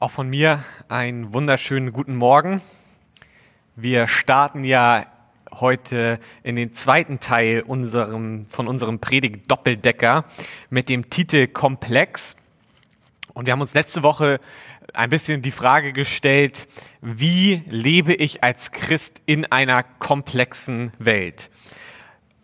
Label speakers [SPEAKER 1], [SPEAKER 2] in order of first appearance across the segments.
[SPEAKER 1] Auch von mir einen wunderschönen guten Morgen. Wir starten ja heute in den zweiten Teil unserem, von unserem Predigt Doppeldecker mit dem Titel Komplex. Und wir haben uns letzte Woche ein bisschen die Frage gestellt, wie lebe ich als Christ in einer komplexen Welt?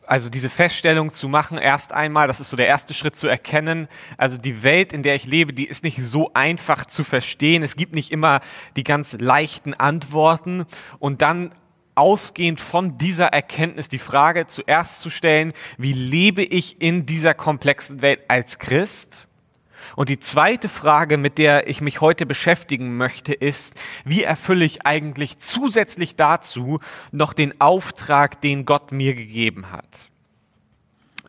[SPEAKER 1] Also diese Feststellung zu machen, erst einmal, das ist so der erste Schritt zu erkennen, also die Welt, in der ich lebe, die ist nicht so einfach zu verstehen. Es gibt nicht immer die ganz leichten Antworten und dann ausgehend von dieser Erkenntnis die Frage zuerst zu stellen, wie lebe ich in dieser komplexen Welt als Christ? Und die zweite Frage, mit der ich mich heute beschäftigen möchte, ist, wie erfülle ich eigentlich zusätzlich dazu noch den Auftrag, den Gott mir gegeben hat?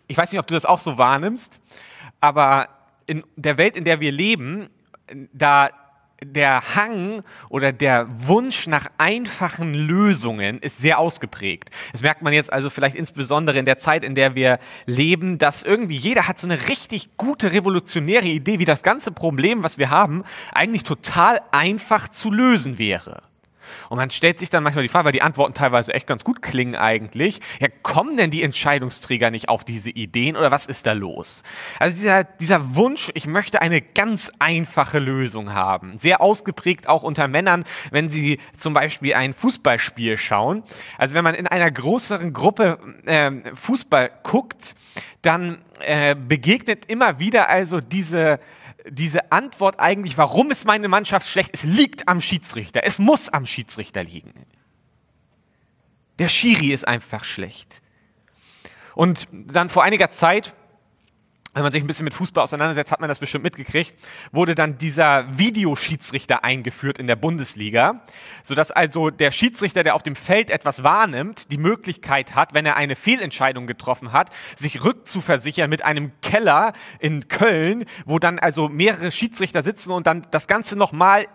[SPEAKER 1] Ich weiß nicht, ob du das auch so wahrnimmst, aber in der Welt, in der wir leben, da der Hang oder der Wunsch nach einfachen Lösungen ist sehr ausgeprägt. Das merkt man jetzt also vielleicht insbesondere in der Zeit, in der wir leben, dass irgendwie jeder hat so eine richtig gute revolutionäre Idee, wie das ganze Problem, was wir haben, eigentlich total einfach zu lösen wäre. Und man stellt sich dann manchmal die Frage, weil die Antworten teilweise echt ganz gut klingen eigentlich, ja, kommen denn die Entscheidungsträger nicht auf diese Ideen oder was ist da los? Also dieser, dieser Wunsch, ich möchte eine ganz einfache Lösung haben, sehr ausgeprägt auch unter Männern, wenn sie zum Beispiel ein Fußballspiel schauen. Also wenn man in einer größeren Gruppe äh, Fußball guckt, dann äh, begegnet immer wieder also diese diese Antwort eigentlich, warum ist meine Mannschaft schlecht? Es liegt am Schiedsrichter. Es muss am Schiedsrichter liegen. Der Schiri ist einfach schlecht. Und dann vor einiger Zeit wenn man sich ein bisschen mit Fußball auseinandersetzt, hat man das bestimmt mitgekriegt, wurde dann dieser Videoschiedsrichter eingeführt in der Bundesliga, sodass also der Schiedsrichter, der auf dem Feld etwas wahrnimmt, die Möglichkeit hat, wenn er eine Fehlentscheidung getroffen hat, sich rückzuversichern mit einem Keller in Köln, wo dann also mehrere Schiedsrichter sitzen und dann das Ganze nochmal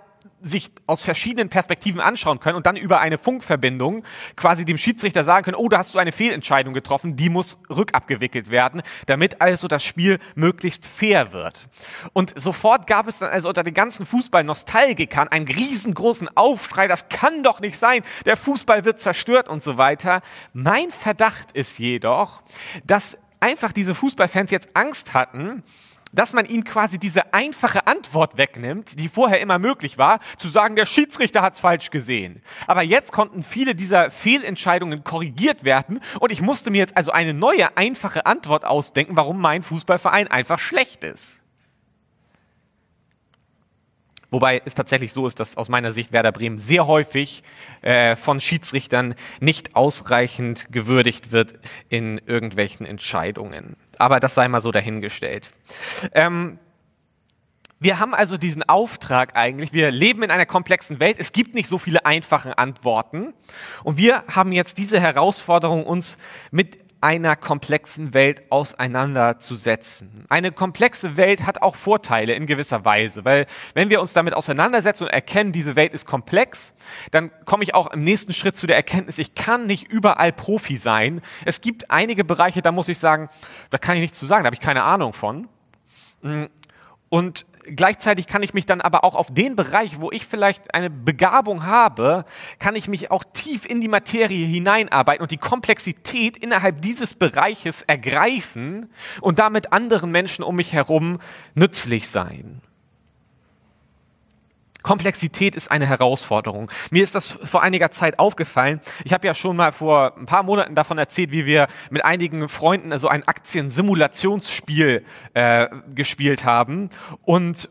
[SPEAKER 1] sich aus verschiedenen Perspektiven anschauen können und dann über eine Funkverbindung quasi dem Schiedsrichter sagen können, oh, da hast du eine Fehlentscheidung getroffen, die muss rückabgewickelt werden, damit also das Spiel möglichst fair wird. Und sofort gab es dann also unter den ganzen Fußball-Nostalgikern einen riesengroßen Aufschrei, das kann doch nicht sein, der Fußball wird zerstört und so weiter. Mein Verdacht ist jedoch, dass einfach diese Fußballfans jetzt Angst hatten, dass man ihnen quasi diese einfache Antwort wegnimmt, die vorher immer möglich war, zu sagen, der Schiedsrichter hat es falsch gesehen. Aber jetzt konnten viele dieser Fehlentscheidungen korrigiert werden und ich musste mir jetzt also eine neue, einfache Antwort ausdenken, warum mein Fußballverein einfach schlecht ist. Wobei es tatsächlich so ist, dass aus meiner Sicht Werder Bremen sehr häufig äh, von Schiedsrichtern nicht ausreichend gewürdigt wird in irgendwelchen Entscheidungen. Aber das sei mal so dahingestellt. Ähm, wir haben also diesen Auftrag eigentlich, wir leben in einer komplexen Welt, es gibt nicht so viele einfache Antworten. Und wir haben jetzt diese Herausforderung, uns mit einer komplexen Welt auseinanderzusetzen. Eine komplexe Welt hat auch Vorteile in gewisser Weise, weil wenn wir uns damit auseinandersetzen und erkennen, diese Welt ist komplex, dann komme ich auch im nächsten Schritt zu der Erkenntnis, ich kann nicht überall Profi sein. Es gibt einige Bereiche, da muss ich sagen, da kann ich nichts zu sagen, da habe ich keine Ahnung von. Und gleichzeitig kann ich mich dann aber auch auf den Bereich, wo ich vielleicht eine Begabung habe, kann ich mich auch tief in die Materie hineinarbeiten und die Komplexität innerhalb dieses Bereiches ergreifen und damit anderen Menschen um mich herum nützlich sein. Komplexität ist eine Herausforderung. Mir ist das vor einiger Zeit aufgefallen. Ich habe ja schon mal vor ein paar Monaten davon erzählt, wie wir mit einigen Freunden so ein Aktiensimulationsspiel äh, gespielt haben. Und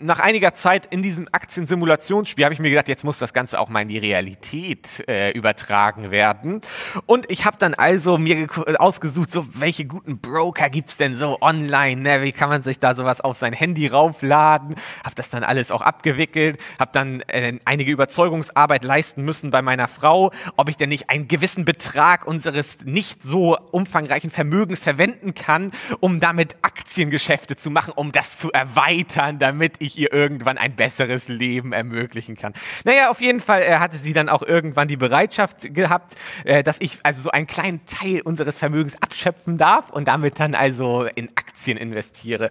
[SPEAKER 1] nach einiger Zeit in diesem Aktiensimulationsspiel habe ich mir gedacht, jetzt muss das Ganze auch mal in die Realität äh, übertragen werden. Und ich habe dann also mir ausgesucht, so welche guten Broker gibt es denn so online? Ne? Wie kann man sich da sowas auf sein Handy raufladen? Habe das dann alles auch abgewickelt, habe dann äh, einige Überzeugungsarbeit leisten müssen bei meiner Frau, ob ich denn nicht einen gewissen Betrag unseres nicht so umfangreichen Vermögens verwenden kann, um damit Aktiengeschäfte zu machen, um das zu erweitern, damit damit ich ihr irgendwann ein besseres Leben ermöglichen kann. Naja, auf jeden Fall äh, hatte sie dann auch irgendwann die Bereitschaft gehabt, äh, dass ich also so einen kleinen Teil unseres Vermögens abschöpfen darf und damit dann also in Aktien investiere.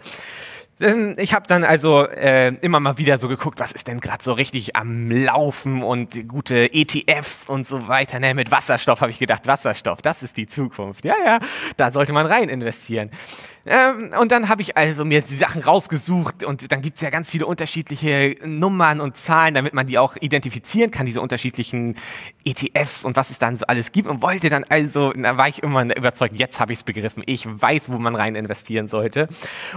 [SPEAKER 1] Ich habe dann also äh, immer mal wieder so geguckt, was ist denn gerade so richtig am Laufen und gute ETFs und so weiter. Ne, mit Wasserstoff habe ich gedacht, Wasserstoff, das ist die Zukunft. Ja, ja, da sollte man rein investieren. Ähm, und dann habe ich also mir die Sachen rausgesucht und dann gibt es ja ganz viele unterschiedliche Nummern und Zahlen, damit man die auch identifizieren kann, diese unterschiedlichen ETFs und was es dann so alles gibt und wollte dann also, da war ich immer überzeugt, jetzt habe ich es begriffen, ich weiß, wo man rein investieren sollte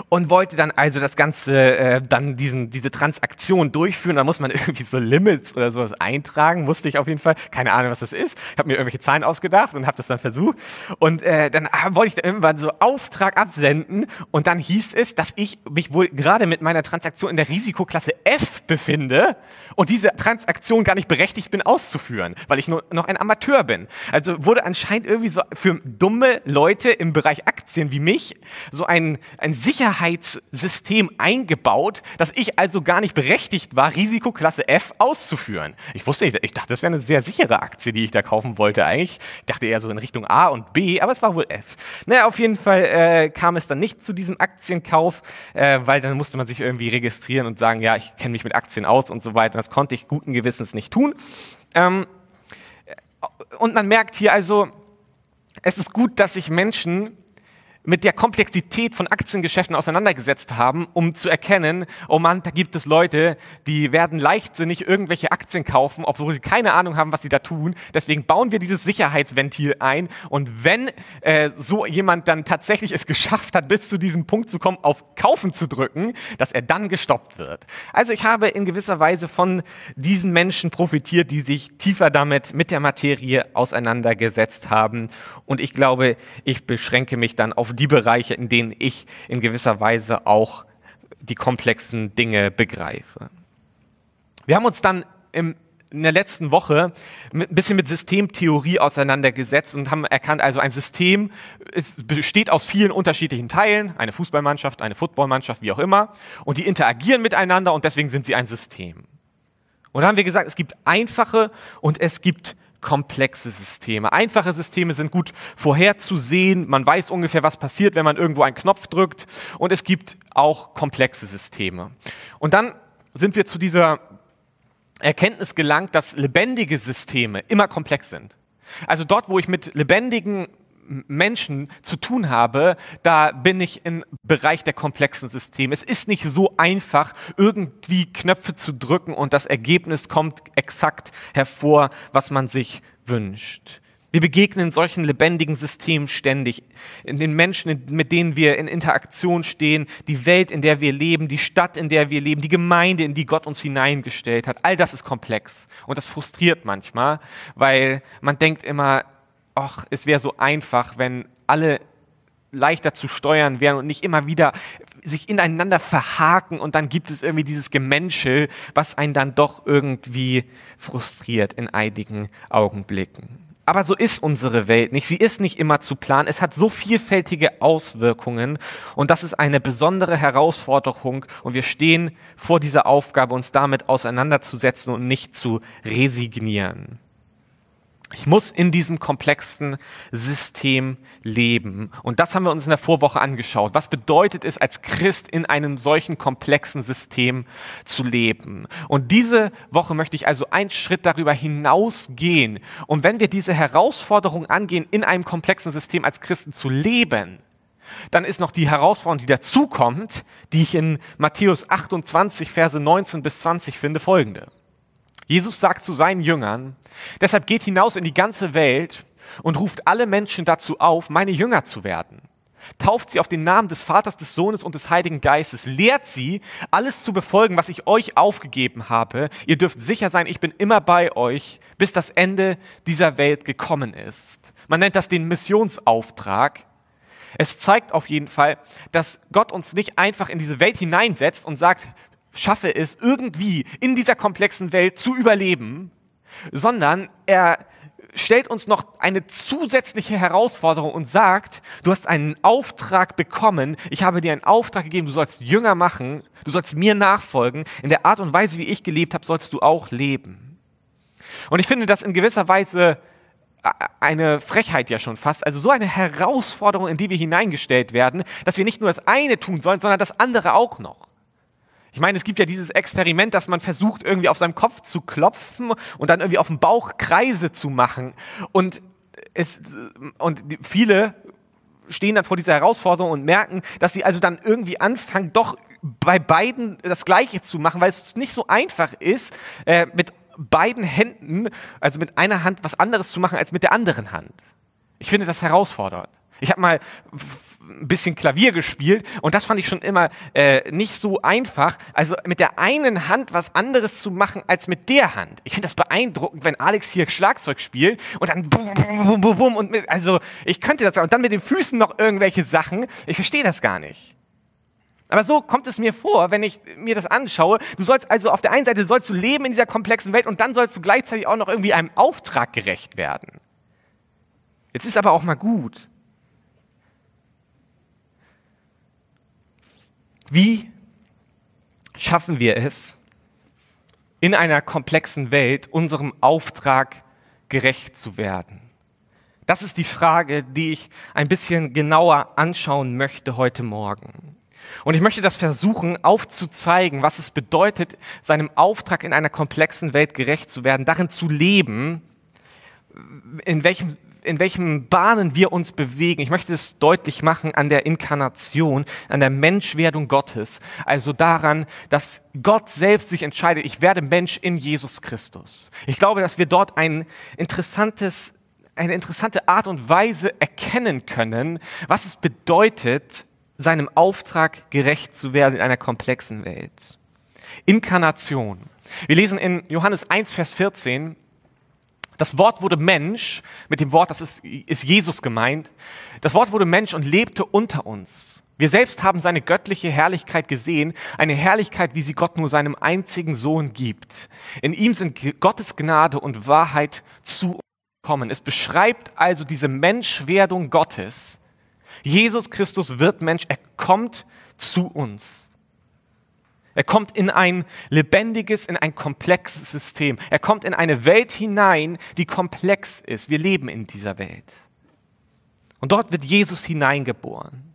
[SPEAKER 1] und wollte dann also das Ganze, äh, dann diesen, diese Transaktion durchführen, da muss man irgendwie so Limits oder sowas eintragen, musste ich auf jeden Fall, keine Ahnung, was das ist, ich habe mir irgendwelche Zahlen ausgedacht und habe das dann versucht und äh, dann wollte ich dann irgendwann so Auftrag absenden senden und dann hieß es, dass ich mich wohl gerade mit meiner Transaktion in der Risikoklasse F befinde und diese Transaktion gar nicht berechtigt bin auszuführen, weil ich nur noch ein Amateur bin. Also wurde anscheinend irgendwie so für dumme Leute im Bereich Aktien wie mich so ein, ein Sicherheitssystem eingebaut, dass ich also gar nicht berechtigt war, Risikoklasse F auszuführen. Ich wusste nicht, ich dachte, das wäre eine sehr sichere Aktie, die ich da kaufen wollte eigentlich. Ich dachte eher so in Richtung A und B, aber es war wohl F. Naja, auf jeden Fall äh, kam es dann nicht zu diesem Aktienkauf, äh, weil dann musste man sich irgendwie registrieren und sagen, ja, ich kenne mich mit Aktien aus und so weiter. Das konnte ich guten Gewissens nicht tun. Ähm, und man merkt hier also, es ist gut, dass sich Menschen mit der Komplexität von Aktiengeschäften auseinandergesetzt haben, um zu erkennen, oh Mann, da gibt es Leute, die werden leichtsinnig irgendwelche Aktien kaufen, obwohl sie keine Ahnung haben, was sie da tun. Deswegen bauen wir dieses Sicherheitsventil ein. Und wenn äh, so jemand dann tatsächlich es geschafft hat, bis zu diesem Punkt zu kommen, auf Kaufen zu drücken, dass er dann gestoppt wird. Also ich habe in gewisser Weise von diesen Menschen profitiert, die sich tiefer damit mit der Materie auseinandergesetzt haben. Und ich glaube, ich beschränke mich dann auf die Bereiche, in denen ich in gewisser Weise auch die komplexen Dinge begreife. Wir haben uns dann im in der letzten Woche ein bisschen mit Systemtheorie auseinandergesetzt und haben erkannt, also ein System besteht aus vielen unterschiedlichen Teilen, eine Fußballmannschaft, eine Footballmannschaft, wie auch immer, und die interagieren miteinander und deswegen sind sie ein System. Und da haben wir gesagt, es gibt einfache und es gibt komplexe Systeme. Einfache Systeme sind gut vorherzusehen. Man weiß ungefähr, was passiert, wenn man irgendwo einen Knopf drückt. Und es gibt auch komplexe Systeme. Und dann sind wir zu dieser Erkenntnis gelangt, dass lebendige Systeme immer komplex sind. Also dort, wo ich mit lebendigen Menschen zu tun habe, da bin ich im Bereich der komplexen Systeme. Es ist nicht so einfach, irgendwie Knöpfe zu drücken und das Ergebnis kommt exakt hervor, was man sich wünscht. Wir begegnen solchen lebendigen Systemen ständig, in den Menschen, mit denen wir in Interaktion stehen, die Welt, in der wir leben, die Stadt, in der wir leben, die Gemeinde, in die Gott uns hineingestellt hat. All das ist komplex und das frustriert manchmal, weil man denkt immer, ach, es wäre so einfach, wenn alle leichter zu steuern wären und nicht immer wieder sich ineinander verhaken und dann gibt es irgendwie dieses Gemenschel, was einen dann doch irgendwie frustriert in einigen Augenblicken. Aber so ist unsere Welt nicht. Sie ist nicht immer zu planen. Es hat so vielfältige Auswirkungen und das ist eine besondere Herausforderung und wir stehen vor dieser Aufgabe, uns damit auseinanderzusetzen und nicht zu resignieren. Ich muss in diesem komplexen System leben. Und das haben wir uns in der Vorwoche angeschaut. Was bedeutet es als Christ in einem solchen komplexen System zu leben? Und diese Woche möchte ich also einen Schritt darüber hinausgehen. Und wenn wir diese Herausforderung angehen, in einem komplexen System als Christen zu leben, dann ist noch die Herausforderung, die dazukommt, die ich in Matthäus 28, Verse 19 bis 20 finde, folgende. Jesus sagt zu seinen Jüngern, deshalb geht hinaus in die ganze Welt und ruft alle Menschen dazu auf, meine Jünger zu werden. Tauft sie auf den Namen des Vaters, des Sohnes und des Heiligen Geistes. Lehrt sie, alles zu befolgen, was ich euch aufgegeben habe. Ihr dürft sicher sein, ich bin immer bei euch, bis das Ende dieser Welt gekommen ist. Man nennt das den Missionsauftrag. Es zeigt auf jeden Fall, dass Gott uns nicht einfach in diese Welt hineinsetzt und sagt, schaffe es, irgendwie in dieser komplexen Welt zu überleben, sondern er stellt uns noch eine zusätzliche Herausforderung und sagt, du hast einen Auftrag bekommen, ich habe dir einen Auftrag gegeben, du sollst Jünger machen, du sollst mir nachfolgen, in der Art und Weise, wie ich gelebt habe, sollst du auch leben. Und ich finde das in gewisser Weise eine Frechheit ja schon fast, also so eine Herausforderung, in die wir hineingestellt werden, dass wir nicht nur das eine tun sollen, sondern das andere auch noch. Ich meine, es gibt ja dieses Experiment, dass man versucht, irgendwie auf seinem Kopf zu klopfen und dann irgendwie auf dem Bauch Kreise zu machen. Und, es, und viele stehen dann vor dieser Herausforderung und merken, dass sie also dann irgendwie anfangen, doch bei beiden das Gleiche zu machen, weil es nicht so einfach ist, äh, mit beiden Händen, also mit einer Hand was anderes zu machen als mit der anderen Hand. Ich finde das herausfordernd. Ich habe mal ein bisschen Klavier gespielt und das fand ich schon immer äh, nicht so einfach. Also mit der einen Hand was anderes zu machen als mit der Hand. Ich finde das beeindruckend, wenn Alex hier Schlagzeug spielt und dann bum, bum, bum, bum und mit, also ich könnte das und dann mit den Füßen noch irgendwelche Sachen. Ich verstehe das gar nicht. Aber so kommt es mir vor, wenn ich mir das anschaue. Du sollst also auf der einen Seite sollst du leben in dieser komplexen Welt und dann sollst du gleichzeitig auch noch irgendwie einem Auftrag gerecht werden. Jetzt ist aber auch mal gut, Wie schaffen wir es, in einer komplexen Welt unserem Auftrag gerecht zu werden? Das ist die Frage, die ich ein bisschen genauer anschauen möchte heute Morgen. Und ich möchte das versuchen aufzuzeigen, was es bedeutet, seinem Auftrag in einer komplexen Welt gerecht zu werden, darin zu leben, in welchem in welchen Bahnen wir uns bewegen. Ich möchte es deutlich machen an der Inkarnation, an der Menschwerdung Gottes. Also daran, dass Gott selbst sich entscheidet, ich werde Mensch in Jesus Christus. Ich glaube, dass wir dort ein interessantes, eine interessante Art und Weise erkennen können, was es bedeutet, seinem Auftrag gerecht zu werden in einer komplexen Welt. Inkarnation. Wir lesen in Johannes 1, Vers 14, das Wort wurde Mensch, mit dem Wort, das ist, ist Jesus gemeint. Das Wort wurde Mensch und lebte unter uns. Wir selbst haben seine göttliche Herrlichkeit gesehen, eine Herrlichkeit, wie sie Gott nur seinem einzigen Sohn gibt. In ihm sind Gottes Gnade und Wahrheit zu uns gekommen. Es beschreibt also diese Menschwerdung Gottes. Jesus Christus wird Mensch, er kommt zu uns. Er kommt in ein lebendiges, in ein komplexes System. Er kommt in eine Welt hinein, die komplex ist. Wir leben in dieser Welt. Und dort wird Jesus hineingeboren.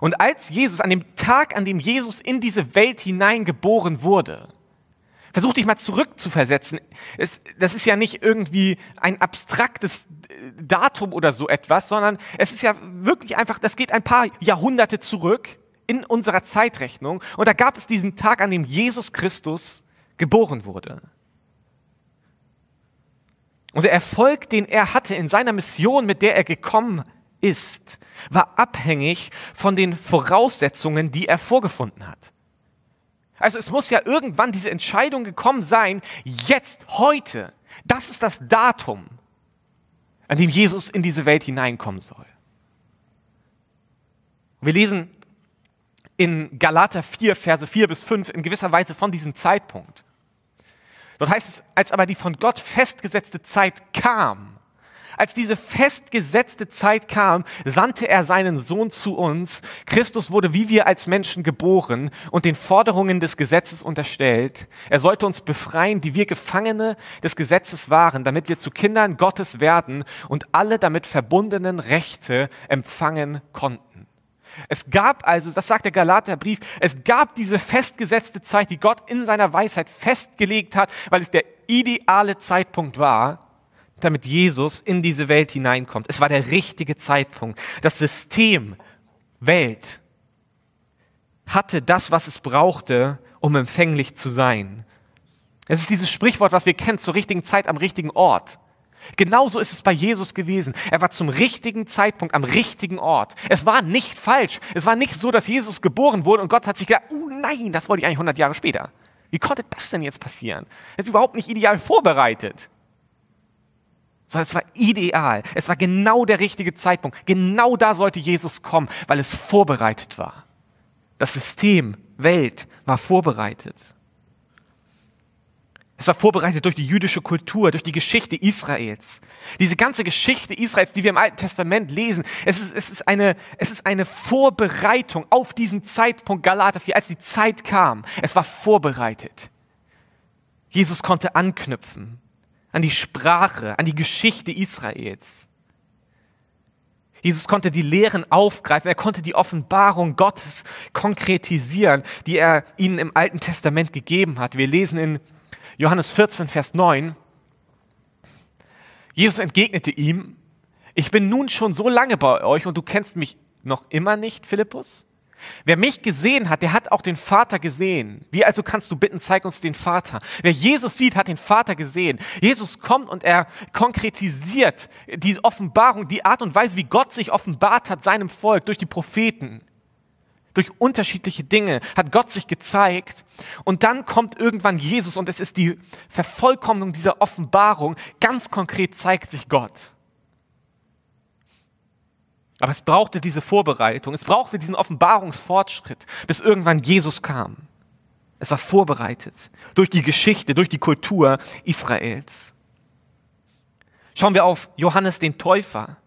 [SPEAKER 1] Und als Jesus, an dem Tag, an dem Jesus in diese Welt hineingeboren wurde, versuch dich mal zurückzuversetzen. Es, das ist ja nicht irgendwie ein abstraktes Datum oder so etwas, sondern es ist ja wirklich einfach, das geht ein paar Jahrhunderte zurück in unserer Zeitrechnung. Und da gab es diesen Tag, an dem Jesus Christus geboren wurde. Und der Erfolg, den er hatte in seiner Mission, mit der er gekommen ist, war abhängig von den Voraussetzungen, die er vorgefunden hat. Also es muss ja irgendwann diese Entscheidung gekommen sein, jetzt, heute, das ist das Datum, an dem Jesus in diese Welt hineinkommen soll. Wir lesen in Galater 4, Verse 4 bis 5 in gewisser Weise von diesem Zeitpunkt. Dort heißt es, als aber die von Gott festgesetzte Zeit kam, als diese festgesetzte Zeit kam, sandte er seinen Sohn zu uns. Christus wurde wie wir als Menschen geboren und den Forderungen des Gesetzes unterstellt. Er sollte uns befreien, die wir Gefangene des Gesetzes waren, damit wir zu Kindern Gottes werden und alle damit verbundenen Rechte empfangen konnten. Es gab also, das sagt der Galaterbrief, es gab diese festgesetzte Zeit, die Gott in seiner Weisheit festgelegt hat, weil es der ideale Zeitpunkt war, damit Jesus in diese Welt hineinkommt. Es war der richtige Zeitpunkt. Das System Welt hatte das, was es brauchte, um empfänglich zu sein. Es ist dieses Sprichwort, was wir kennen, zur richtigen Zeit am richtigen Ort. Genauso ist es bei Jesus gewesen. Er war zum richtigen Zeitpunkt am richtigen Ort. Es war nicht falsch. Es war nicht so, dass Jesus geboren wurde und Gott hat sich gedacht, oh nein, das wollte ich eigentlich 100 Jahre später. Wie konnte das denn jetzt passieren? Er ist überhaupt nicht ideal vorbereitet. Sondern es war ideal. Es war genau der richtige Zeitpunkt. Genau da sollte Jesus kommen, weil es vorbereitet war. Das System, Welt war vorbereitet. Es war vorbereitet durch die jüdische Kultur, durch die Geschichte Israels. Diese ganze Geschichte Israels, die wir im Alten Testament lesen, es ist, es ist, eine, es ist eine Vorbereitung auf diesen Zeitpunkt Galater 4, als die Zeit kam. Es war vorbereitet. Jesus konnte anknüpfen an die Sprache, an die Geschichte Israels. Jesus konnte die Lehren aufgreifen, er konnte die Offenbarung Gottes konkretisieren, die er ihnen im Alten Testament gegeben hat. Wir lesen in Johannes 14, Vers 9, Jesus entgegnete ihm, ich bin nun schon so lange bei euch und du kennst mich noch immer nicht, Philippus? Wer mich gesehen hat, der hat auch den Vater gesehen. Wie also kannst du bitten, zeig uns den Vater? Wer Jesus sieht, hat den Vater gesehen. Jesus kommt und er konkretisiert die Offenbarung, die Art und Weise, wie Gott sich offenbart hat seinem Volk durch die Propheten. Durch unterschiedliche Dinge hat Gott sich gezeigt. Und dann kommt irgendwann Jesus und es ist die Vervollkommnung dieser Offenbarung. Ganz konkret zeigt sich Gott. Aber es brauchte diese Vorbereitung, es brauchte diesen Offenbarungsfortschritt, bis irgendwann Jesus kam. Es war vorbereitet durch die Geschichte, durch die Kultur Israels. Schauen wir auf Johannes den Täufer.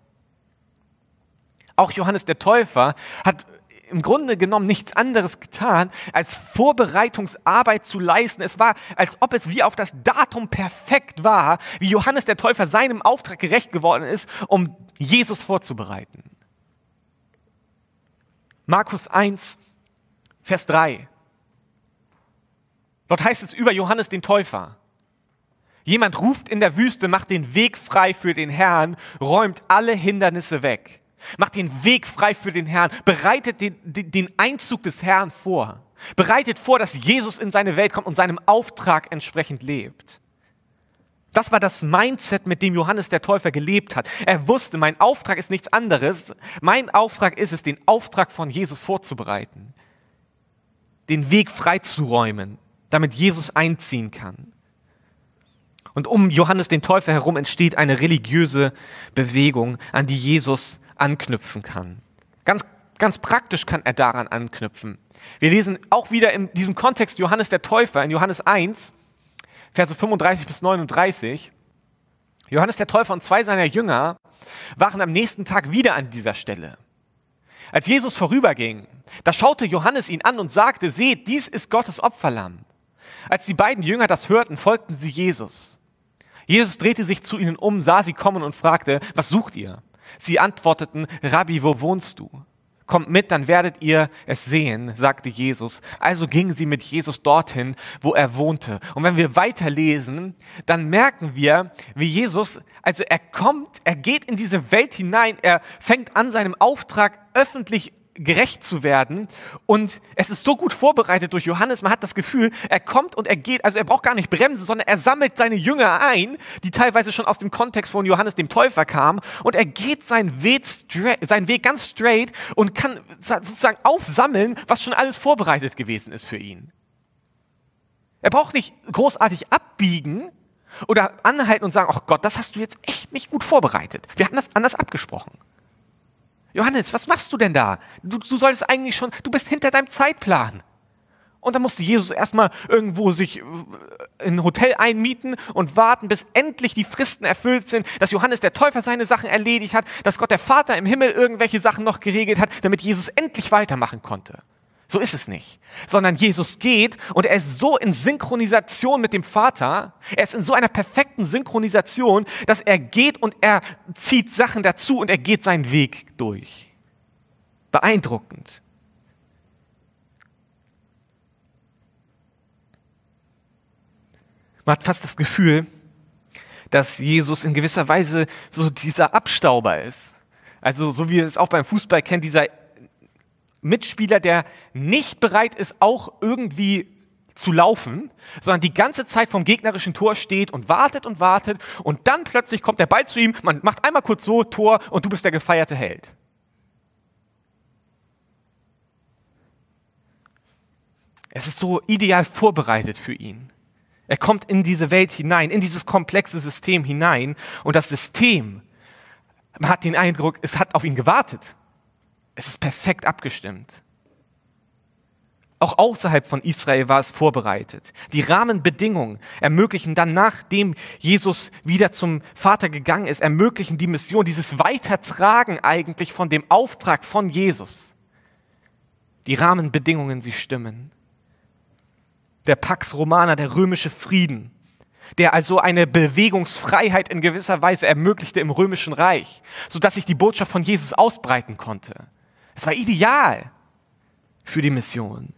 [SPEAKER 1] Auch Johannes der Täufer hat im Grunde genommen nichts anderes getan, als Vorbereitungsarbeit zu leisten. Es war, als ob es wie auf das Datum perfekt war, wie Johannes der Täufer seinem Auftrag gerecht geworden ist, um Jesus vorzubereiten. Markus 1, Vers 3. Dort heißt es über Johannes den Täufer. Jemand ruft in der Wüste, macht den Weg frei für den Herrn, räumt alle Hindernisse weg. Macht den Weg frei für den Herrn, bereitet den, den Einzug des Herrn vor. Bereitet vor, dass Jesus in seine Welt kommt und seinem Auftrag entsprechend lebt. Das war das Mindset, mit dem Johannes der Täufer gelebt hat. Er wusste, mein Auftrag ist nichts anderes. Mein Auftrag ist es, den Auftrag von Jesus vorzubereiten. Den Weg freizuräumen, damit Jesus einziehen kann. Und um Johannes den Täufer herum entsteht eine religiöse Bewegung, an die Jesus anknüpfen kann. Ganz, ganz praktisch kann er daran anknüpfen. Wir lesen auch wieder in diesem Kontext Johannes der Täufer in Johannes 1, Verse 35 bis 39. Johannes der Täufer und zwei seiner Jünger waren am nächsten Tag wieder an dieser Stelle. Als Jesus vorüberging, da schaute Johannes ihn an und sagte, seht, dies ist Gottes Opferlamm. Als die beiden Jünger das hörten, folgten sie Jesus. Jesus drehte sich zu ihnen um, sah sie kommen und fragte, was sucht ihr? Sie antworteten, Rabbi, wo wohnst du? kommt mit, dann werdet ihr es sehen, sagte Jesus. Also gingen sie mit Jesus dorthin, wo er wohnte. Und wenn wir weiterlesen, dann merken wir, wie Jesus, also er kommt, er geht in diese Welt hinein, er fängt an, seinem Auftrag öffentlich gerecht zu werden. Und es ist so gut vorbereitet durch Johannes, man hat das Gefühl, er kommt und er geht, also er braucht gar nicht bremsen, sondern er sammelt seine Jünger ein, die teilweise schon aus dem Kontext von Johannes dem Täufer kamen. Und er geht seinen Weg, seinen Weg ganz straight und kann sozusagen aufsammeln, was schon alles vorbereitet gewesen ist für ihn. Er braucht nicht großartig abbiegen, oder anhalten und sagen, ach Gott, das hast du jetzt echt nicht gut vorbereitet. Wir hatten das anders abgesprochen. Johannes, was machst du denn da? Du, du solltest eigentlich schon, du bist hinter deinem Zeitplan. Und dann musste Jesus erstmal irgendwo sich äh, in ein Hotel einmieten und warten, bis endlich die Fristen erfüllt sind, dass Johannes der Täufer seine Sachen erledigt hat, dass Gott der Vater im Himmel irgendwelche Sachen noch geregelt hat, damit Jesus endlich weitermachen konnte. So ist es nicht. Sondern Jesus geht und er ist so in Synchronisation mit dem Vater, er ist in so einer perfekten Synchronisation, dass er geht und er zieht Sachen dazu und er geht seinen Weg durch. Beeindruckend. Man hat fast das Gefühl, dass Jesus in gewisser Weise so dieser Abstauber ist. Also so wie wir es auch beim Fußball kennen, dieser Mitspieler, der nicht bereit ist, auch irgendwie zu laufen, sondern die ganze Zeit vom gegnerischen Tor steht und wartet und wartet und dann plötzlich kommt der Ball zu ihm, man macht einmal kurz so Tor und du bist der gefeierte Held. Es ist so ideal vorbereitet für ihn. Er kommt in diese Welt hinein, in dieses komplexe System hinein und das System, man hat den Eindruck, es hat auf ihn gewartet. Es ist perfekt abgestimmt. Auch außerhalb von Israel war es vorbereitet. Die Rahmenbedingungen ermöglichen dann, nachdem Jesus wieder zum Vater gegangen ist, ermöglichen die Mission, dieses Weitertragen eigentlich von dem Auftrag von Jesus. Die Rahmenbedingungen, sie stimmen. Der Pax Romana, der römische Frieden, der also eine Bewegungsfreiheit in gewisser Weise ermöglichte im römischen Reich, sodass sich die Botschaft von Jesus ausbreiten konnte. Es war ideal für die Mission.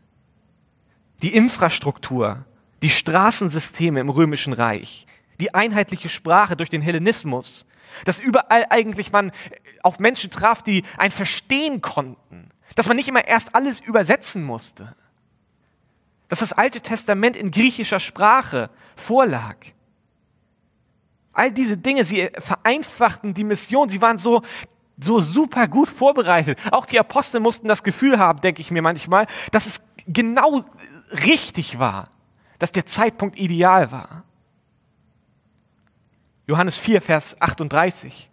[SPEAKER 1] Die Infrastruktur, die Straßensysteme im römischen Reich, die einheitliche Sprache durch den Hellenismus, dass überall eigentlich man auf Menschen traf, die ein Verstehen konnten, dass man nicht immer erst alles übersetzen musste, dass das Alte Testament in griechischer Sprache vorlag. All diese Dinge, sie vereinfachten die Mission, sie waren so, so super gut vorbereitet. Auch die Apostel mussten das Gefühl haben, denke ich mir manchmal, dass es genau richtig war, dass der Zeitpunkt ideal war. Johannes 4, Vers 38.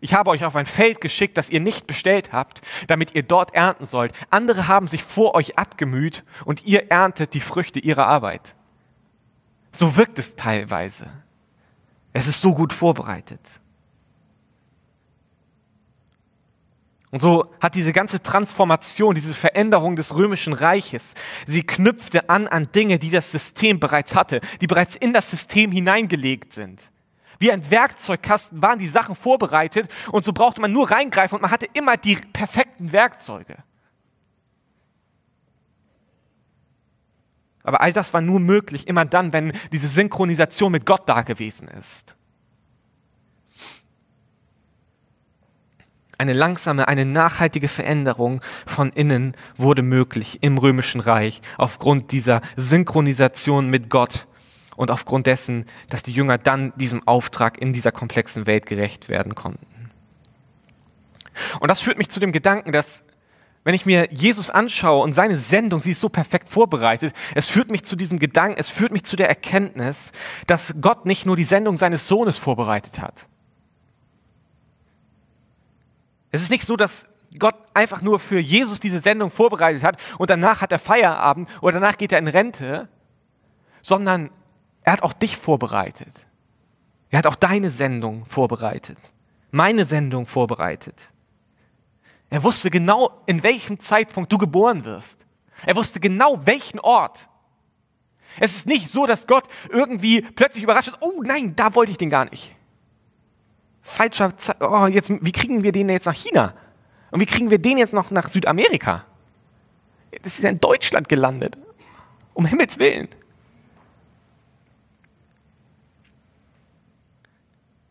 [SPEAKER 1] Ich habe euch auf ein Feld geschickt, das ihr nicht bestellt habt, damit ihr dort ernten sollt. Andere haben sich vor euch abgemüht und ihr erntet die Früchte ihrer Arbeit. So wirkt es teilweise. Es ist so gut vorbereitet. Und so hat diese ganze Transformation, diese Veränderung des römischen Reiches, sie knüpfte an an Dinge, die das System bereits hatte, die bereits in das System hineingelegt sind. Wie ein Werkzeugkasten waren die Sachen vorbereitet und so brauchte man nur reingreifen und man hatte immer die perfekten Werkzeuge. Aber all das war nur möglich immer dann, wenn diese Synchronisation mit Gott da gewesen ist. Eine langsame, eine nachhaltige Veränderung von innen wurde möglich im römischen Reich aufgrund dieser Synchronisation mit Gott und aufgrund dessen, dass die Jünger dann diesem Auftrag in dieser komplexen Welt gerecht werden konnten. Und das führt mich zu dem Gedanken, dass wenn ich mir Jesus anschaue und seine Sendung, sie ist so perfekt vorbereitet, es führt mich zu diesem Gedanken, es führt mich zu der Erkenntnis, dass Gott nicht nur die Sendung seines Sohnes vorbereitet hat. Es ist nicht so, dass Gott einfach nur für Jesus diese Sendung vorbereitet hat und danach hat er Feierabend oder danach geht er in Rente, sondern er hat auch dich vorbereitet. Er hat auch deine Sendung vorbereitet. Meine Sendung vorbereitet. Er wusste genau, in welchem Zeitpunkt du geboren wirst. Er wusste genau, welchen Ort. Es ist nicht so, dass Gott irgendwie plötzlich überrascht ist, oh nein, da wollte ich den gar nicht. Falscher, Ze oh, jetzt, wie kriegen wir den jetzt nach China? Und wie kriegen wir den jetzt noch nach Südamerika? Das ist ja in Deutschland gelandet. Um Himmels Willen.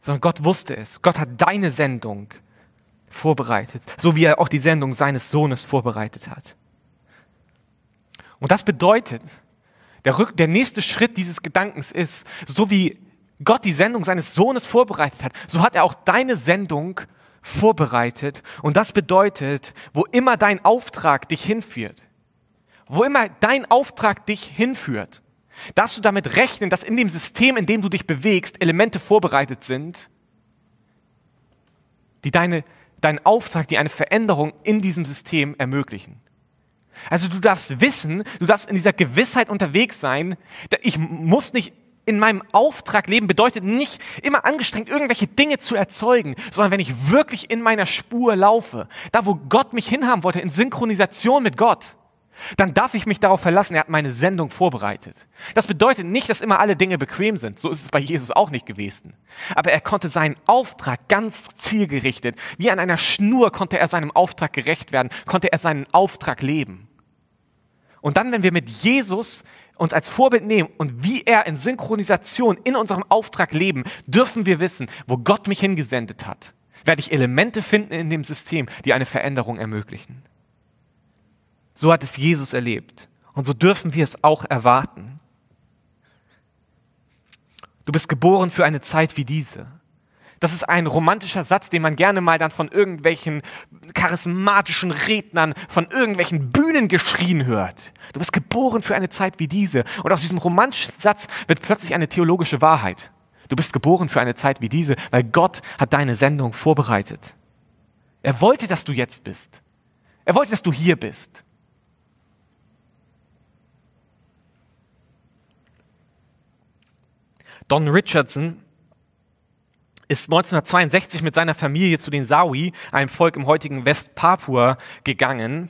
[SPEAKER 1] sondern Gott wusste es. Gott hat deine Sendung vorbereitet, so wie er auch die Sendung seines Sohnes vorbereitet hat. Und das bedeutet, der, Rück der nächste Schritt dieses Gedankens ist, so wie Gott die Sendung seines Sohnes vorbereitet hat, so hat er auch deine Sendung vorbereitet. Und das bedeutet, wo immer dein Auftrag dich hinführt, wo immer dein Auftrag dich hinführt, darfst du damit rechnen, dass in dem System, in dem du dich bewegst, Elemente vorbereitet sind, die deine, deinen Auftrag, die eine Veränderung in diesem System ermöglichen. Also du darfst wissen, du darfst in dieser Gewissheit unterwegs sein, ich muss nicht in meinem Auftrag leben, bedeutet nicht immer angestrengt, irgendwelche Dinge zu erzeugen, sondern wenn ich wirklich in meiner Spur laufe, da wo Gott mich hinhaben wollte, in Synchronisation mit Gott, dann darf ich mich darauf verlassen, er hat meine Sendung vorbereitet. Das bedeutet nicht, dass immer alle Dinge bequem sind. So ist es bei Jesus auch nicht gewesen. Aber er konnte seinen Auftrag ganz zielgerichtet, wie an einer Schnur konnte er seinem Auftrag gerecht werden, konnte er seinen Auftrag leben. Und dann, wenn wir mit Jesus uns als Vorbild nehmen und wie er in Synchronisation in unserem Auftrag leben, dürfen wir wissen, wo Gott mich hingesendet hat, werde ich Elemente finden in dem System, die eine Veränderung ermöglichen. So hat es Jesus erlebt. Und so dürfen wir es auch erwarten. Du bist geboren für eine Zeit wie diese. Das ist ein romantischer Satz, den man gerne mal dann von irgendwelchen charismatischen Rednern, von irgendwelchen Bühnen geschrien hört. Du bist geboren für eine Zeit wie diese. Und aus diesem romantischen Satz wird plötzlich eine theologische Wahrheit. Du bist geboren für eine Zeit wie diese, weil Gott hat deine Sendung vorbereitet. Er wollte, dass du jetzt bist. Er wollte, dass du hier bist. Don Richardson ist 1962 mit seiner Familie zu den Sawi, einem Volk im heutigen Westpapua, gegangen.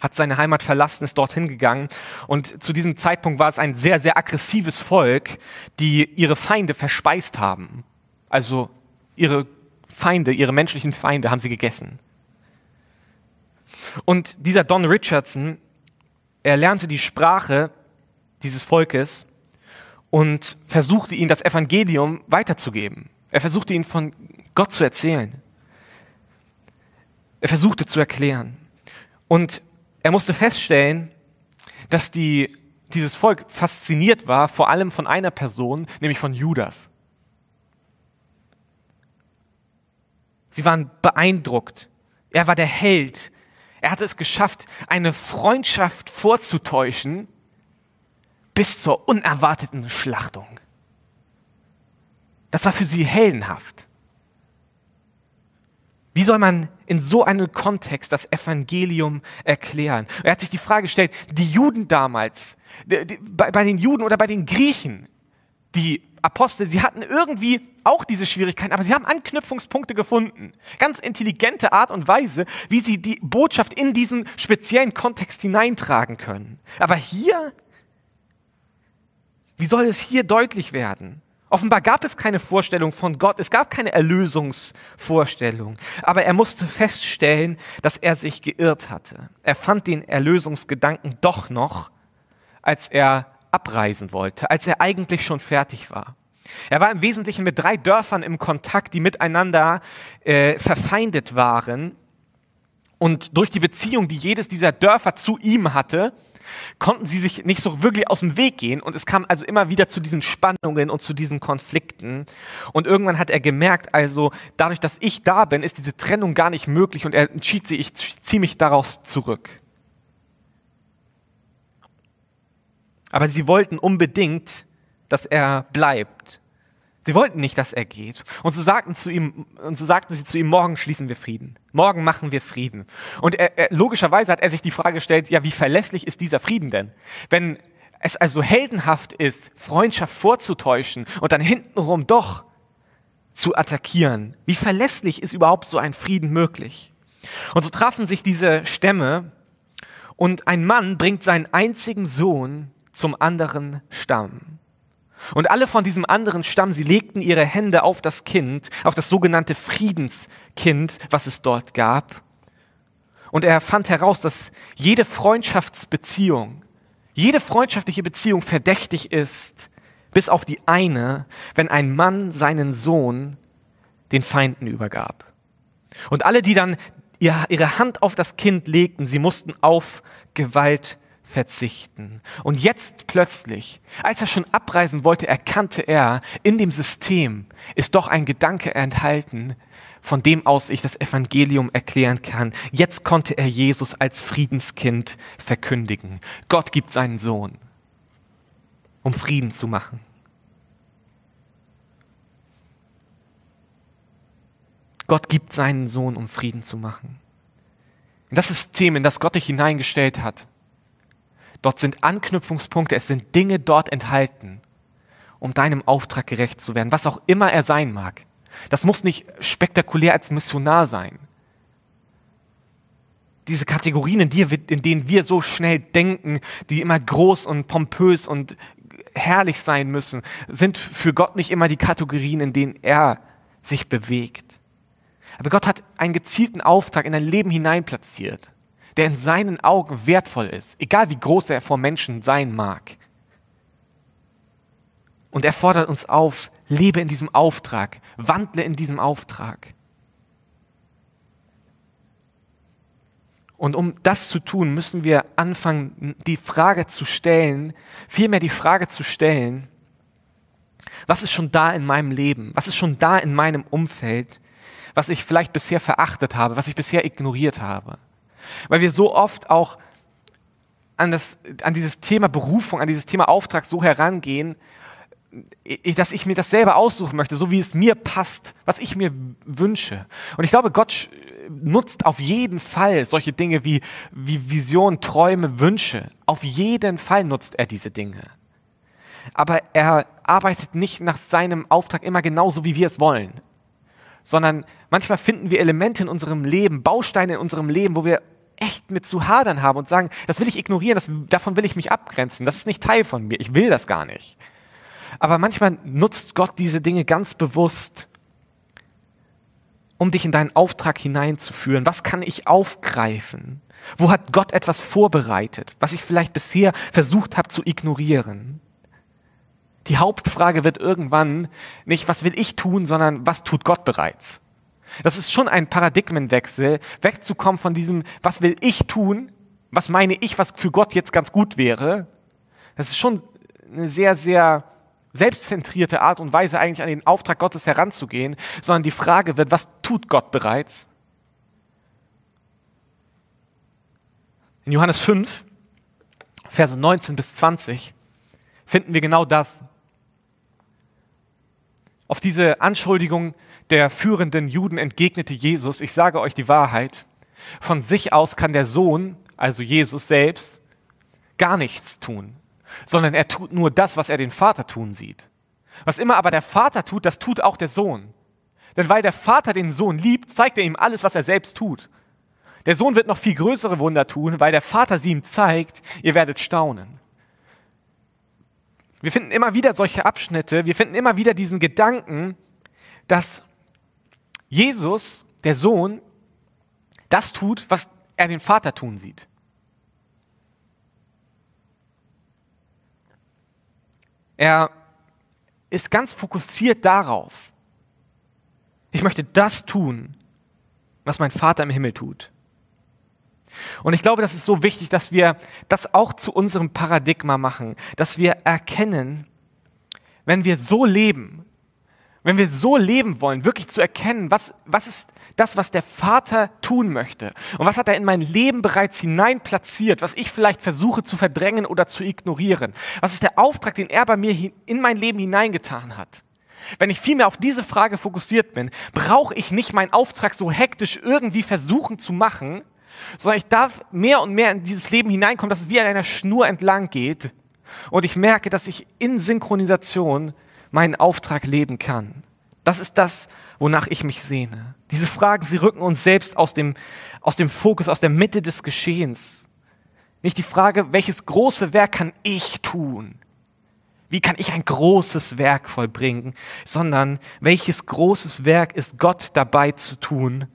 [SPEAKER 1] hat seine Heimat verlassen, ist dorthin gegangen. Und zu diesem Zeitpunkt war es ein sehr, sehr aggressives Volk, die ihre Feinde verspeist haben. Also ihre Feinde, ihre menschlichen Feinde haben sie gegessen. Und dieser Don Richardson, er lernte die Sprache dieses Volkes und versuchte ihnen das Evangelium weiterzugeben. Er versuchte ihnen von Gott zu erzählen. Er versuchte zu erklären. Und er musste feststellen, dass die, dieses Volk fasziniert war, vor allem von einer Person, nämlich von Judas. Sie waren beeindruckt. Er war der Held. Er hatte es geschafft, eine Freundschaft vorzutäuschen bis zur unerwarteten Schlachtung. Das war für sie heldenhaft. Wie soll man in so einem Kontext das Evangelium erklären? Er hat sich die Frage gestellt, die Juden damals, bei, bei den Juden oder bei den Griechen, die Apostel, sie hatten irgendwie auch diese Schwierigkeiten, aber sie haben Anknüpfungspunkte gefunden. Ganz intelligente Art und Weise, wie sie die Botschaft in diesen speziellen Kontext hineintragen können. Aber hier, wie soll es hier deutlich werden? Offenbar gab es keine Vorstellung von Gott, es gab keine Erlösungsvorstellung, aber er musste feststellen, dass er sich geirrt hatte. Er fand den Erlösungsgedanken doch noch, als er abreisen wollte, als er eigentlich schon fertig war. Er war im Wesentlichen mit drei Dörfern im Kontakt, die miteinander äh, verfeindet waren. Und durch die Beziehung, die jedes dieser Dörfer zu ihm hatte, konnten sie sich nicht so wirklich aus dem Weg gehen und es kam also immer wieder zu diesen Spannungen und zu diesen Konflikten. Und irgendwann hat er gemerkt, also dadurch, dass ich da bin, ist diese Trennung gar nicht möglich und er entschied sich, ich ziehe mich daraus zurück. Aber sie wollten unbedingt, dass er bleibt. Sie wollten nicht, dass er geht. Und so sagten, zu ihm, und so sagten sie zu ihm, morgen schließen wir Frieden. Morgen machen wir Frieden. Und er, er, logischerweise hat er sich die Frage gestellt, ja, wie verlässlich ist dieser Frieden denn? Wenn es also heldenhaft ist, Freundschaft vorzutäuschen und dann hintenrum doch zu attackieren, wie verlässlich ist überhaupt so ein Frieden möglich? Und so trafen sich diese Stämme und ein Mann bringt seinen einzigen Sohn zum anderen Stamm. Und alle von diesem anderen Stamm, sie legten ihre Hände auf das Kind, auf das sogenannte Friedenskind, was es dort gab. Und er fand heraus, dass jede Freundschaftsbeziehung, jede freundschaftliche Beziehung verdächtig ist, bis auf die eine, wenn ein Mann seinen Sohn den Feinden übergab. Und alle, die dann ihre Hand auf das Kind legten, sie mussten auf Gewalt verzichten. Und jetzt plötzlich, als er schon abreisen wollte, erkannte er, in dem System ist doch ein Gedanke enthalten, von dem aus ich das Evangelium erklären kann. Jetzt konnte er Jesus als Friedenskind verkündigen. Gott gibt seinen Sohn, um Frieden zu machen. Gott gibt seinen Sohn, um Frieden zu machen. Das System, in das Gott dich hineingestellt hat, Dort sind Anknüpfungspunkte, es sind Dinge dort enthalten, um deinem Auftrag gerecht zu werden, was auch immer er sein mag. Das muss nicht spektakulär als Missionar sein. Diese Kategorien, in, die, in denen wir so schnell denken, die immer groß und pompös und herrlich sein müssen, sind für Gott nicht immer die Kategorien, in denen er sich bewegt. Aber Gott hat einen gezielten Auftrag in dein Leben hinein platziert der in seinen Augen wertvoll ist, egal wie groß er vor Menschen sein mag. Und er fordert uns auf, lebe in diesem Auftrag, wandle in diesem Auftrag. Und um das zu tun, müssen wir anfangen, die Frage zu stellen, vielmehr die Frage zu stellen, was ist schon da in meinem Leben? Was ist schon da in meinem Umfeld, was ich vielleicht bisher verachtet habe, was ich bisher ignoriert habe? Weil wir so oft auch an, das, an dieses Thema Berufung, an dieses Thema Auftrag so herangehen, dass ich mir das selber aussuchen möchte, so wie es mir passt, was ich mir wünsche. Und ich glaube, Gott nutzt auf jeden Fall solche Dinge wie, wie Vision, Träume, Wünsche. Auf jeden Fall nutzt er diese Dinge. Aber er arbeitet nicht nach seinem Auftrag immer genauso, wie wir es wollen, sondern manchmal finden wir Elemente in unserem Leben, Bausteine in unserem Leben, wo wir echt mit zu hadern habe und sagen, das will ich ignorieren, das, davon will ich mich abgrenzen, das ist nicht Teil von mir, ich will das gar nicht. Aber manchmal nutzt Gott diese Dinge ganz bewusst, um dich in deinen Auftrag hineinzuführen. Was kann ich aufgreifen? Wo hat Gott etwas vorbereitet, was ich vielleicht bisher versucht habe zu ignorieren? Die Hauptfrage wird irgendwann nicht, was will ich tun, sondern was tut Gott bereits? Das ist schon ein Paradigmenwechsel, wegzukommen von diesem, was will ich tun, was meine ich, was für Gott jetzt ganz gut wäre. Das ist schon eine sehr, sehr selbstzentrierte Art und Weise, eigentlich an den Auftrag Gottes heranzugehen, sondern die Frage wird, was tut Gott bereits? In Johannes 5, Verse 19 bis 20 finden wir genau das. Auf diese Anschuldigung der führenden Juden entgegnete Jesus, ich sage euch die Wahrheit, von sich aus kann der Sohn, also Jesus selbst, gar nichts tun, sondern er tut nur das, was er den Vater tun sieht. Was immer aber der Vater tut, das tut auch der Sohn. Denn weil der Vater den Sohn liebt, zeigt er ihm alles, was er selbst tut. Der Sohn wird noch viel größere Wunder tun, weil der Vater sie ihm zeigt, ihr werdet staunen. Wir finden immer wieder solche Abschnitte, wir finden immer wieder diesen Gedanken, dass Jesus, der Sohn, das tut, was er den Vater tun sieht. Er ist ganz fokussiert darauf. Ich möchte das tun, was mein Vater im Himmel tut. Und ich glaube, das ist so wichtig, dass wir das auch zu unserem Paradigma machen, dass wir erkennen, wenn wir so leben, wenn wir so leben wollen, wirklich zu erkennen, was, was ist das, was der Vater tun möchte und was hat er in mein Leben bereits hinein platziert, was ich vielleicht versuche zu verdrängen oder zu ignorieren. Was ist der Auftrag, den er bei mir in mein Leben hineingetan hat? Wenn ich vielmehr auf diese Frage fokussiert bin, brauche ich nicht meinen Auftrag so hektisch irgendwie versuchen zu machen, sondern ich darf mehr und mehr in dieses Leben hineinkommen, dass es wie an einer Schnur entlang geht und ich merke, dass ich in Synchronisation meinen Auftrag leben kann. Das ist das, wonach ich mich sehne. Diese Fragen, sie rücken uns selbst aus dem, aus dem Fokus, aus der Mitte des Geschehens. Nicht die Frage, welches große Werk kann ich tun? Wie kann ich ein großes Werk vollbringen? Sondern welches großes Werk ist Gott dabei zu tun?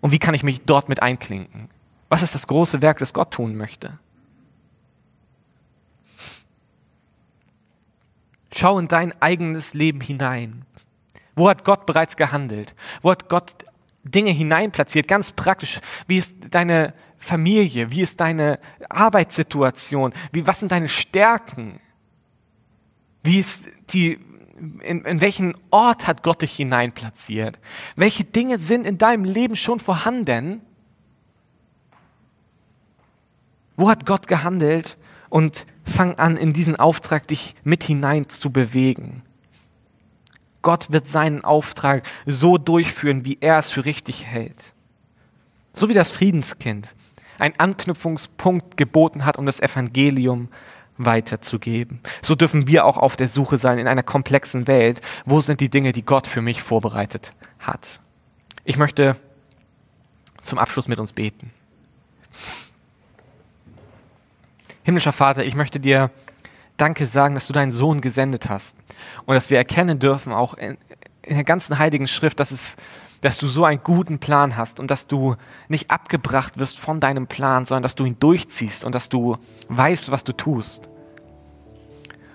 [SPEAKER 1] Und wie kann ich mich dort mit einklinken? Was ist das große Werk, das Gott tun möchte? Schau in dein eigenes Leben hinein. Wo hat Gott bereits gehandelt? Wo hat Gott Dinge hineinplatziert? Ganz praktisch. Wie ist deine Familie? Wie ist deine Arbeitssituation? Wie, was sind deine Stärken? Wie ist die, in, in welchen Ort hat Gott dich hineinplatziert? Welche Dinge sind in deinem Leben schon vorhanden? Wo hat Gott gehandelt? Und fang an, in diesen Auftrag dich mit hinein zu bewegen. Gott wird seinen Auftrag so durchführen, wie er es für richtig hält. So wie das Friedenskind einen Anknüpfungspunkt geboten hat, um das Evangelium weiterzugeben. So dürfen wir auch auf der Suche sein in einer komplexen Welt. Wo sind die Dinge, die Gott für mich vorbereitet hat? Ich möchte zum Abschluss mit uns beten. Himmlischer Vater, ich möchte dir Danke sagen, dass du deinen Sohn gesendet hast und dass wir erkennen dürfen, auch in, in der ganzen Heiligen Schrift, dass, es, dass du so einen guten Plan hast und dass du nicht abgebracht wirst von deinem Plan, sondern dass du ihn durchziehst und dass du weißt, was du tust.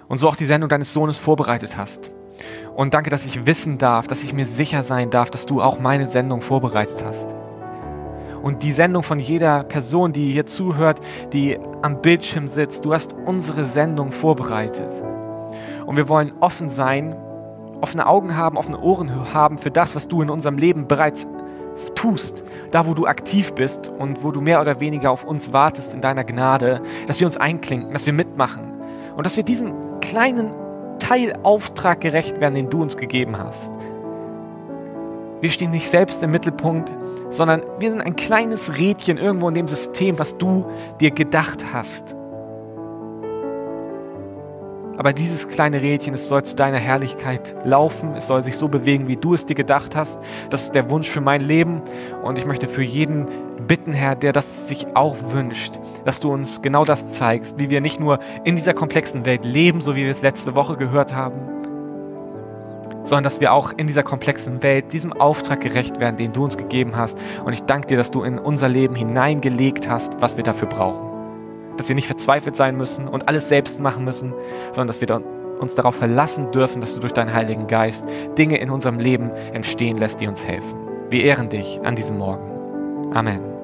[SPEAKER 1] Und so auch die Sendung deines Sohnes vorbereitet hast. Und danke, dass ich wissen darf, dass ich mir sicher sein darf, dass du auch meine Sendung vorbereitet hast und die Sendung von jeder Person, die hier zuhört, die am Bildschirm sitzt. Du hast unsere Sendung vorbereitet. Und wir wollen offen sein, offene Augen haben, offene Ohren haben für das, was du in unserem Leben bereits tust, da wo du aktiv bist und wo du mehr oder weniger auf uns wartest in deiner Gnade, dass wir uns einklinken, dass wir mitmachen und dass wir diesem kleinen Teilauftrag gerecht werden, den du uns gegeben hast. Wir stehen nicht selbst im Mittelpunkt, sondern wir sind ein kleines Rädchen irgendwo in dem System, was du dir gedacht hast. Aber dieses kleine Rädchen, es soll zu deiner Herrlichkeit laufen, es soll sich so bewegen, wie du es dir gedacht hast. Das ist der Wunsch für mein Leben und ich möchte für jeden bitten, Herr, der das sich auch wünscht, dass du uns genau das zeigst, wie wir nicht nur in dieser komplexen Welt leben, so wie wir es letzte Woche gehört haben, sondern dass wir auch in dieser komplexen Welt diesem Auftrag gerecht werden, den du uns gegeben hast. Und ich danke dir, dass du in unser Leben hineingelegt hast, was wir dafür brauchen dass wir nicht verzweifelt sein müssen und alles selbst machen müssen, sondern dass wir uns darauf verlassen dürfen, dass du durch deinen Heiligen Geist Dinge in unserem Leben entstehen lässt, die uns helfen. Wir ehren dich an diesem Morgen. Amen.